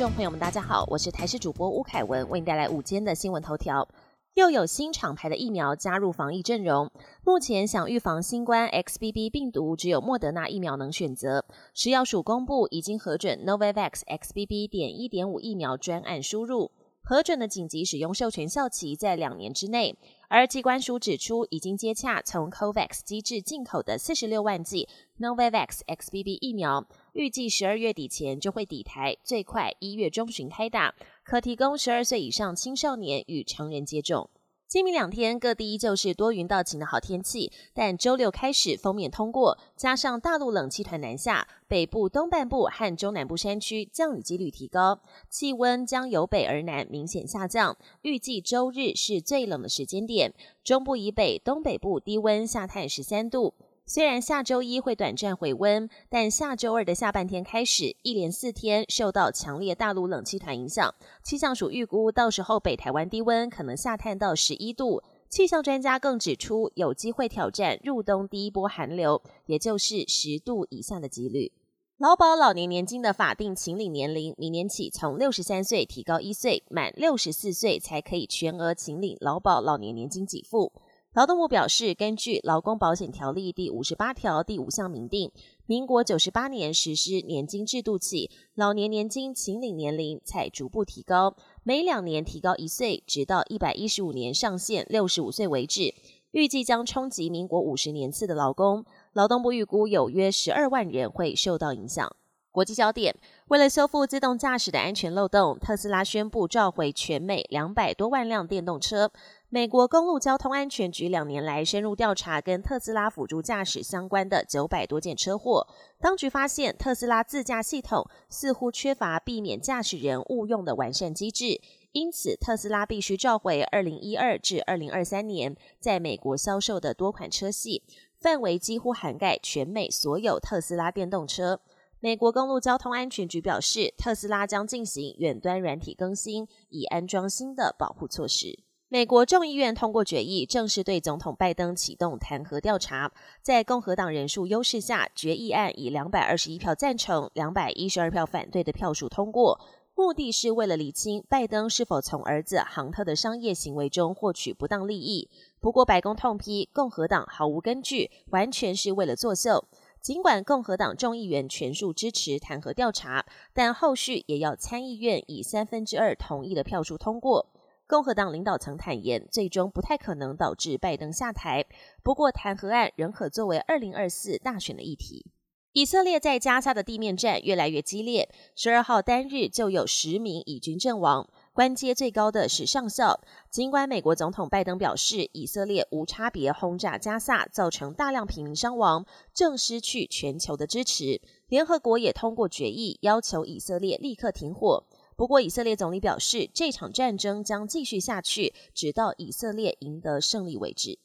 众朋友们，大家好，我是台视主播吴凯文，为您带来午间的新闻头条。又有新厂牌的疫苗加入防疫阵容。目前想预防新冠 XBB 病毒，只有莫德纳疫苗能选择。食药署公布已经核准 Novavax XBB. 点一点五疫苗专案输入。核准的紧急使用授权效期在两年之内，而机关署指出，已经接洽从 COVAX 机制进口的四十六万剂 Novavax XBB 疫苗，预计十二月底前就会抵台，最快一月中旬开打，可提供十二岁以上青少年与成人接种。今明两天各地依旧是多云到晴的好天气，但周六开始封面通过，加上大陆冷气团南下，北部东半部和中南部山区降雨几率提高，气温将由北而南明显下降。预计周日是最冷的时间点，中部以北、东北部低温下探十三度。虽然下周一会短暂回温，但下周二的下半天开始，一连四天受到强烈大陆冷气团影响，气象署预估到时候北台湾低温可能下探到十一度。气象专家更指出，有机会挑战入冬第一波寒流，也就是十度以下的几率。劳保老年年金的法定请领年龄，明年起从六十三岁提高一岁，满六十四岁才可以全额请领劳保老年年金给付。劳动部表示，根据《劳工保险条例》第五十八条第五项明定，民国九十八年实施年金制度起，老年年金请领年龄才逐步提高，每两年提高一岁，直到一百一十五年上限六十五岁为止。预计将冲击民国五十年次的劳工。劳动部预估有约十二万人会受到影响。国际焦点：为了修复自动驾驶的安全漏洞，特斯拉宣布召回全美两百多万辆电动车。美国公路交通安全局两年来深入调查跟特斯拉辅助驾驶相关的九百多件车祸，当局发现特斯拉自驾系统似乎缺乏避免驾驶人误用的完善机制，因此特斯拉必须召回二零一二至二零二三年在美国销售的多款车系，范围几乎涵盖全美所有特斯拉电动车。美国公路交通安全局表示，特斯拉将进行远端软体更新，以安装新的保护措施。美国众议院通过决议，正式对总统拜登启动弹劾调查。在共和党人数优势下，决议案以两百二十一票赞成、两百一十二票反对的票数通过。目的是为了厘清拜登是否从儿子杭特的商业行为中获取不当利益。不过，白宫痛批共和党毫无根据，完全是为了作秀。尽管共和党众议员全数支持弹劾调查，但后续也要参议院以三分之二同意的票数通过。共和党领导层坦言，最终不太可能导致拜登下台。不过，弹劾案仍可作为二零二四大选的议题。以色列在加沙的地面战越来越激烈，十二号单日就有十名以军阵亡，官阶最高的是上校。尽管美国总统拜登表示，以色列无差别轰炸加萨，造成大量平民伤亡，正失去全球的支持。联合国也通过决议，要求以色列立刻停火。不过，以色列总理表示，这场战争将继续下去，直到以色列赢得胜利为止。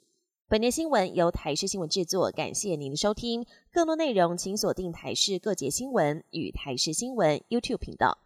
本节新闻由台视新闻制作，感谢您的收听。更多内容请锁定台视各节新闻与台视新闻 YouTube 频道。